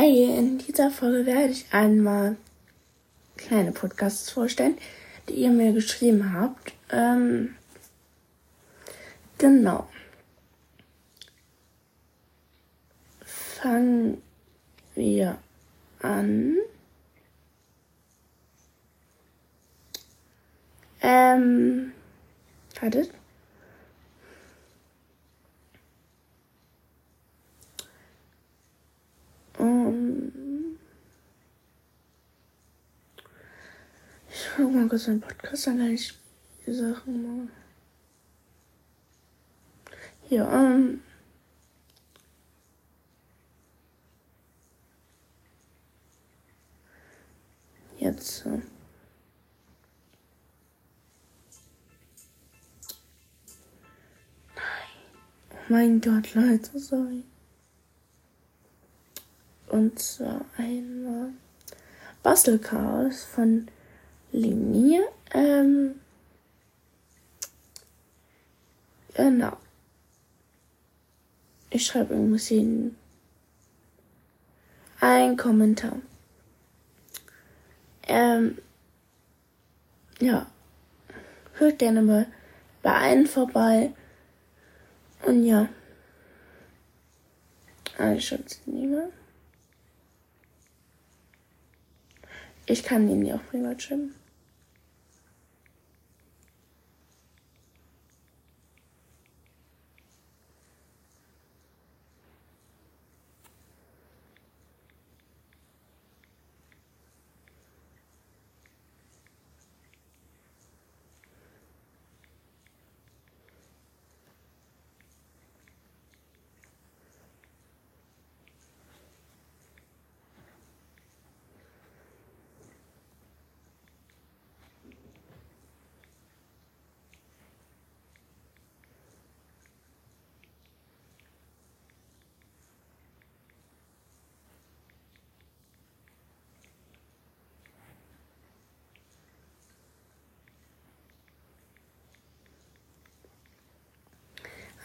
Hey, in dieser Folge werde ich einmal kleine Podcasts vorstellen, die ihr mir geschrieben habt. Ähm, genau. Fangen wir an. Ähm, wartet. Guck mal kurz einen Podcast, dann kann ich die Sachen mal. Ja, ähm. Jetzt. Äh. Oh mein Gott, Leute, sorry. Und zwar einmal Bastelchaos von Linie. Ähm, genau. Ich schreibe irgendwas hin. Ein Kommentar. Ähm, ja. Hört gerne mal bei einem vorbei. Und ja. Ah, ich schaue es. Ich kann ja auch privat schreiben.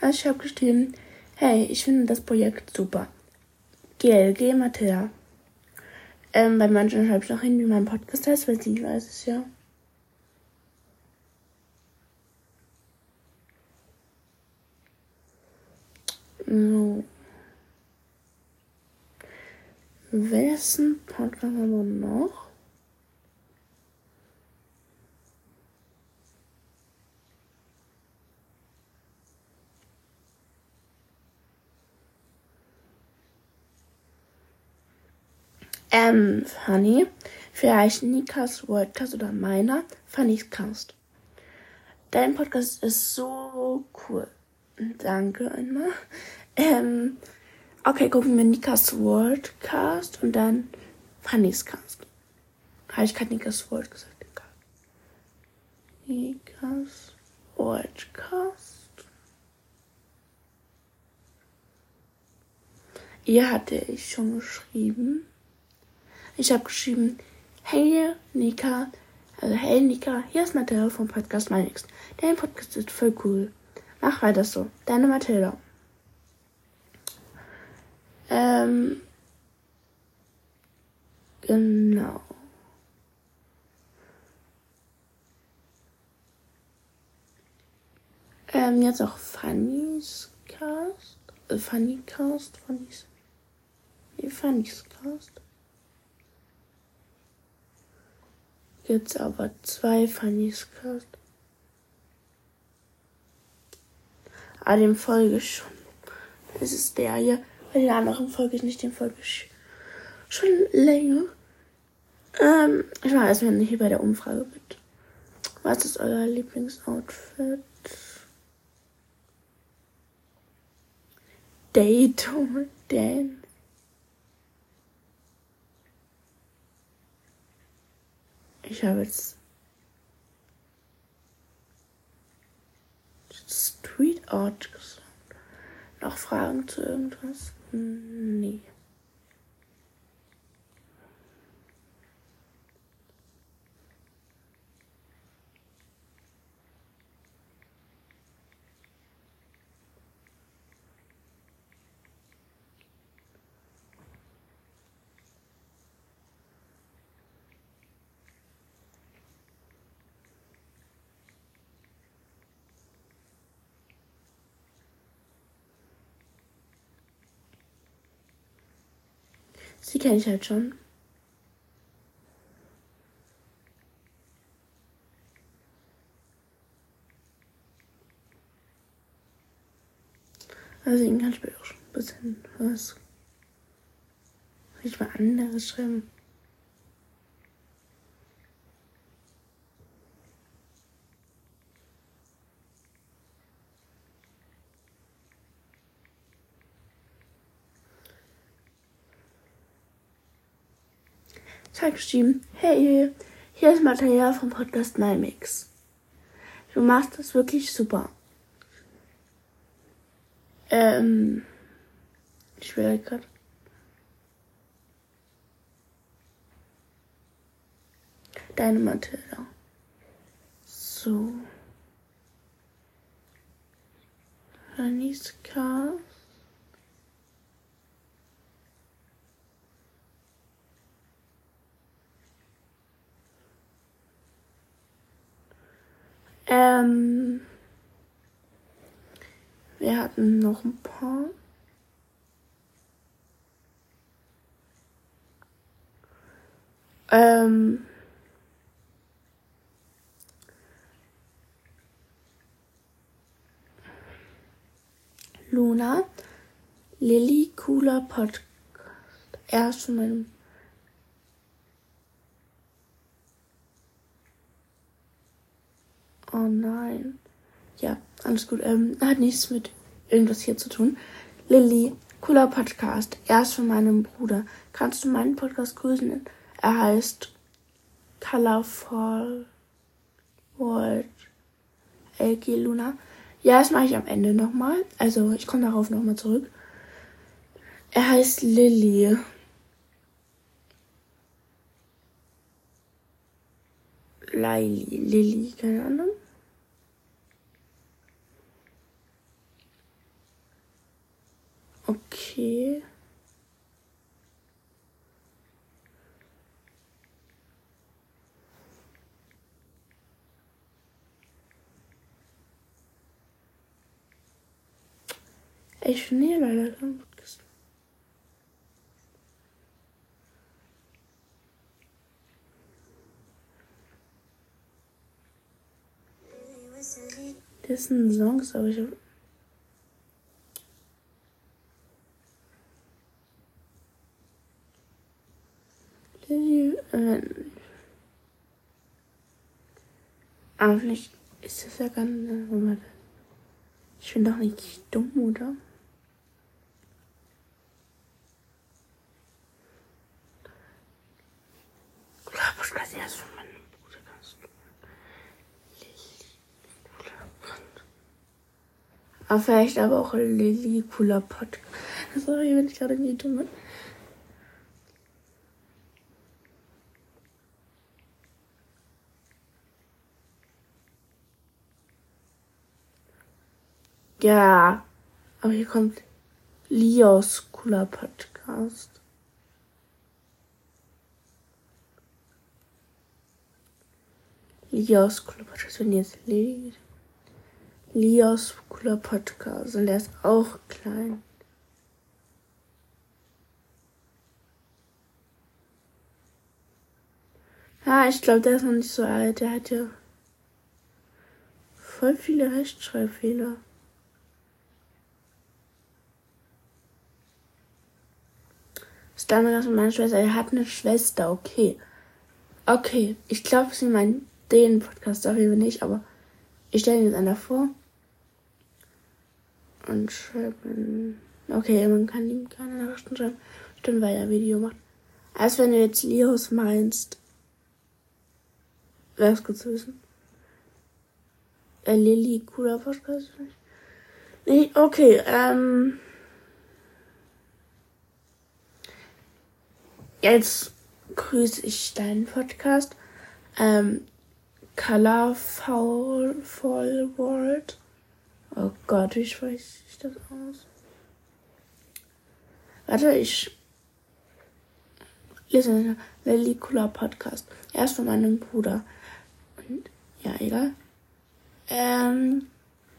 Also ich habe geschrieben, hey, ich finde das Projekt super. GLG Mathilda. Ähm, bei manchen schreibe ich noch hin, wie mein Podcast heißt, weil sie weiß es ja. So. Wessen Podcast haben wir noch? Ähm, Fanny, vielleicht Nikas Worldcast oder meiner, Fannys Cast. Dein Podcast ist so cool. Danke einmal. Ähm, okay, gucken wir Nikas Worldcast und dann Fannys Cast. Habe ich gerade Nikas World gesagt? Nikas Worldcast. Ihr hatte ich schon geschrieben. Ich habe geschrieben, hey Nika, also hey Nika, hier ist Mathilda vom Podcast Meinix. Dein Podcast ist voll cool. Mach weiter so. Deine Mathilda. Ähm, genau. Ähm, jetzt auch Funny's Cast. Äh, Funny Cast, Funny's. Nee, Funny's Cast. Jetzt aber zwei Fannys Cast. Ah, dem folge ich schon. Das ist der hier. Bei den anderen folge ich nicht, dem folge ich schon länger. Ähm, ich mache erstmal hier bei der Umfrage mit. Was ist euer Lieblingsoutfit? Date or Dance? Ich habe jetzt Street Art gesagt. Noch Fragen zu irgendwas? Nee. Sie kenne ich halt schon. Also ihn kann ich mir auch schon ein bisschen was. Ich mal anderes schreiben. Ich geschrieben, hey, hier ist Material vom Podcast Nymix. Du machst das wirklich super. Ähm, ich will gerade. Deine Matilda. So. Aniska. Ähm. Wir hatten noch ein paar. Ähm. Luna, Lilly, cooler Podcast. Erst von meinem Oh nein. Ja, alles gut. Ähm, hat nichts mit irgendwas hier zu tun. Lilly, cooler Podcast. Erst von meinem Bruder. Kannst du meinen Podcast grüßen? Er heißt Colorful World LG Luna. Ja, das mache ich am Ende nochmal. Also ich komme darauf nochmal zurück. Er heißt Lilly. Lily, Lilly, keine Ahnung. Okay. Ich finde leider keinen Podcast. Das sind Songs, aber ich habe Äh, vielleicht ist das ja ganz. Moment. Ich bin doch nicht dumm, oder? Aber vielleicht aber auch Lilly cooler Podcast. Sorry, wenn ich gerade nicht dumm bin. Ja, aber hier kommt Lios cooler Podcast. Lios cooler Podcast, wenn ihr jetzt lest. Lios cooler Podcast und der ist auch klein. Ja, ich glaube, der ist noch nicht so alt. Der hat ja voll viele Rechtschreibfehler. Damals mit meiner Schwester. Er hat eine Schwester, okay. Okay, ich glaube, sie meint den Podcast auf jeden nicht, aber ich stelle ihn jetzt einer vor. Und schreiben. Okay, man kann ihm keine Nachrichten schreiben. Stimmt, weil er Video macht. Als wenn du jetzt Leos meinst. Wäre es gut zu wissen. Äh, Lilly, cooler Podcast. Nee, okay, ähm. Jetzt grüße ich deinen Podcast. Ähm, Colorful World. Oh Gott, wie spreche ich das aus? Warte, ich lese Lily Cooler Podcast. Er ist von meinem Bruder. Und ja, egal. Ähm,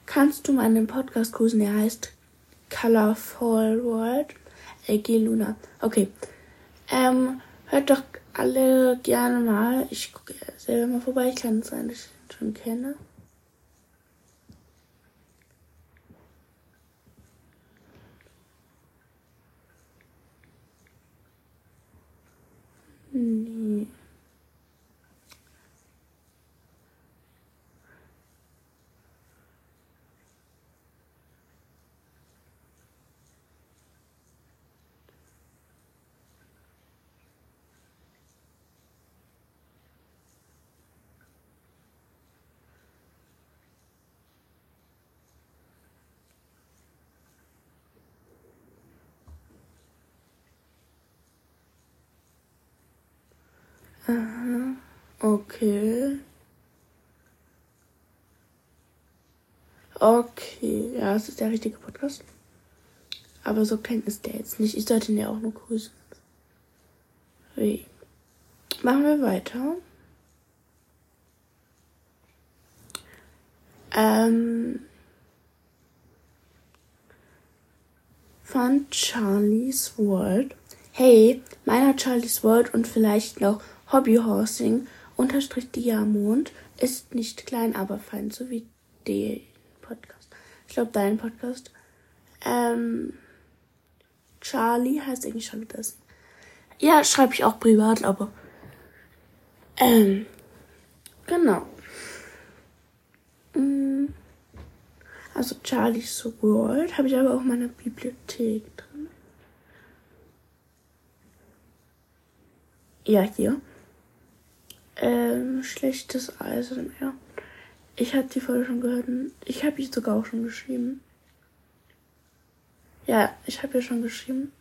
kannst du meinen Podcast grüßen? Er heißt Colorful World. LG Luna. Okay. Ähm, hört doch alle gerne mal. Ich gucke selber mal vorbei. Ich kann es sein, dass ich ihn schon kenne. Okay. Okay, ja, es ist der richtige Podcast. Aber so klein ist der jetzt nicht. Ich sollte ihn ja auch nur grüßen. Wie? Machen wir weiter. Ähm, von Charlie's World. Hey, meiner Charlie's World und vielleicht noch Hobbyhorsing unterstrich Diamond ist nicht klein, aber fein, so wie der Podcast. Ich glaube, dein Podcast. Ähm, Charlie heißt eigentlich schon das. Ja, schreibe ich auch privat, aber. Ähm, genau. Mm. Also Charlie's World habe ich aber auch in meiner Bibliothek drin. Ja, hier. Ähm, schlechtes Eisenmeer. Ich habe die Folge schon gehört. Ich habe die sogar auch schon geschrieben. Ja, ich habe ja schon geschrieben.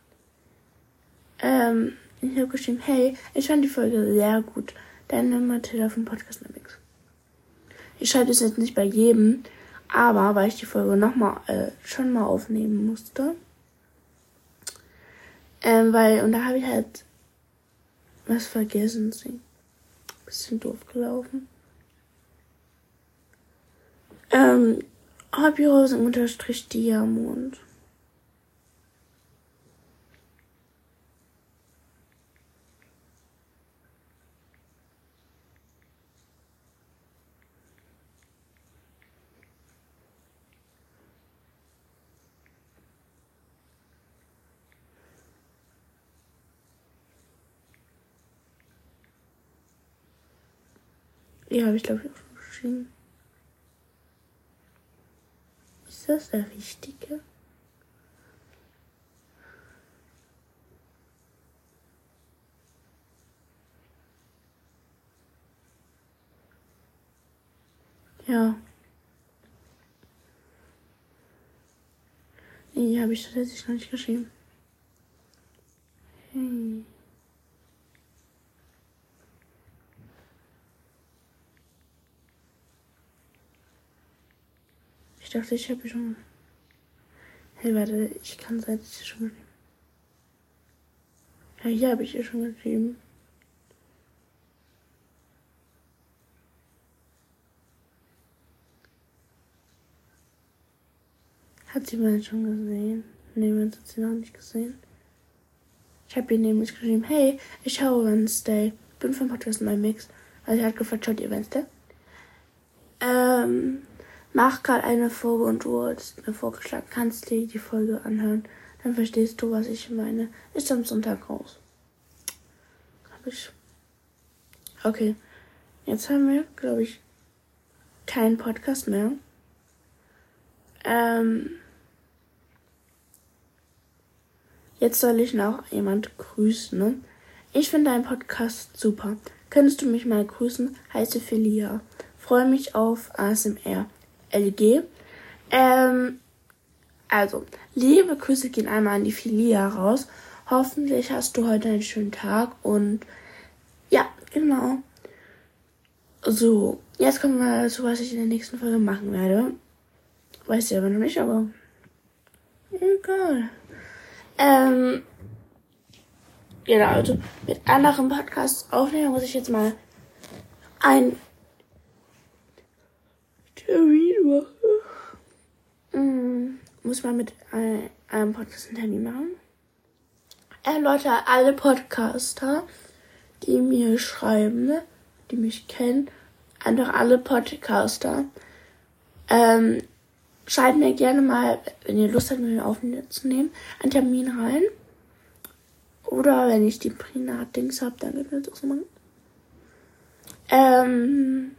Ähm, ich habe geschrieben, hey, ich fand die Folge sehr gut. Deine Mathilda vom Podcast Mix. Ich schreibe das jetzt nicht bei jedem, aber weil ich die Folge nochmal äh, schon mal aufnehmen musste. Ähm, weil, und da habe ich halt was vergessen. Sie bisschen doof gelaufen. Ähm, Hobbyrosen unterstrich Diamond. Ja, habe ich glaube ich auch schon geschrieben. Ist das der richtige? Ja. Nee, habe ich tatsächlich noch nicht geschrieben. Dachte, ich habe schon. Hey, warte, ich kann sein, dass ich schon geschrieben. Ja, hier habe ich ihr schon geschrieben. Hat sie mal schon gesehen? Nee, man hat sie noch nicht gesehen. Ich habe ihr nämlich geschrieben, hey, ich schaue Wednesday. Bin vom Podcast meinem Mix. Also sie hat gefragt, schaut ihr Wednesday? Ähm, mach gerade eine Folge und du hast mir vorgeschlagen, kannst dir die Folge anhören. Dann verstehst du, was ich meine. Ist am Sonntag raus. Hab ich. Okay. Jetzt haben wir, glaube ich, keinen Podcast mehr. Ähm. Jetzt soll ich noch jemand grüßen. Ne? Ich finde deinen Podcast super. Könntest du mich mal grüßen? Heiße Philia. Freue mich auf ASMR. LG. Ähm, also, liebe Grüße gehen einmal an die Filia raus. Hoffentlich hast du heute einen schönen Tag und ja, genau. So, jetzt kommen wir dazu, was ich in der nächsten Folge machen werde. Weiß ich aber noch nicht, aber egal. Ähm, genau, also mit anderen Podcasts aufnehmen muss ich jetzt mal ein Termin machen. Mm, muss man mit einem Podcast einen Termin machen. Äh, Leute, alle Podcaster, die mir schreiben, ne, die mich kennen, einfach alle Podcaster, ähm, schreibt mir gerne mal, wenn ihr Lust habt, mit mir aufzunehmen, einen Termin rein. Oder wenn ich die Prinat-Dings hab, dann ihr das auch so machen. Ähm,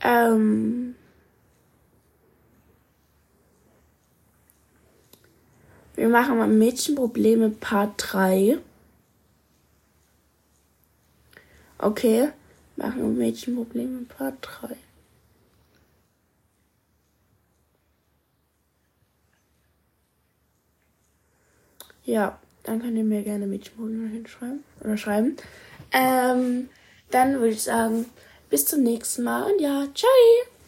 ähm, wir machen mal Mädchenprobleme Part 3. Okay, machen wir Mädchenprobleme Part 3. Ja, dann könnt ihr mir gerne Mädchenprobleme hinschreiben oder schreiben. Ähm, dann würde ich sagen, bis zum nächsten Mal und ja, ciao!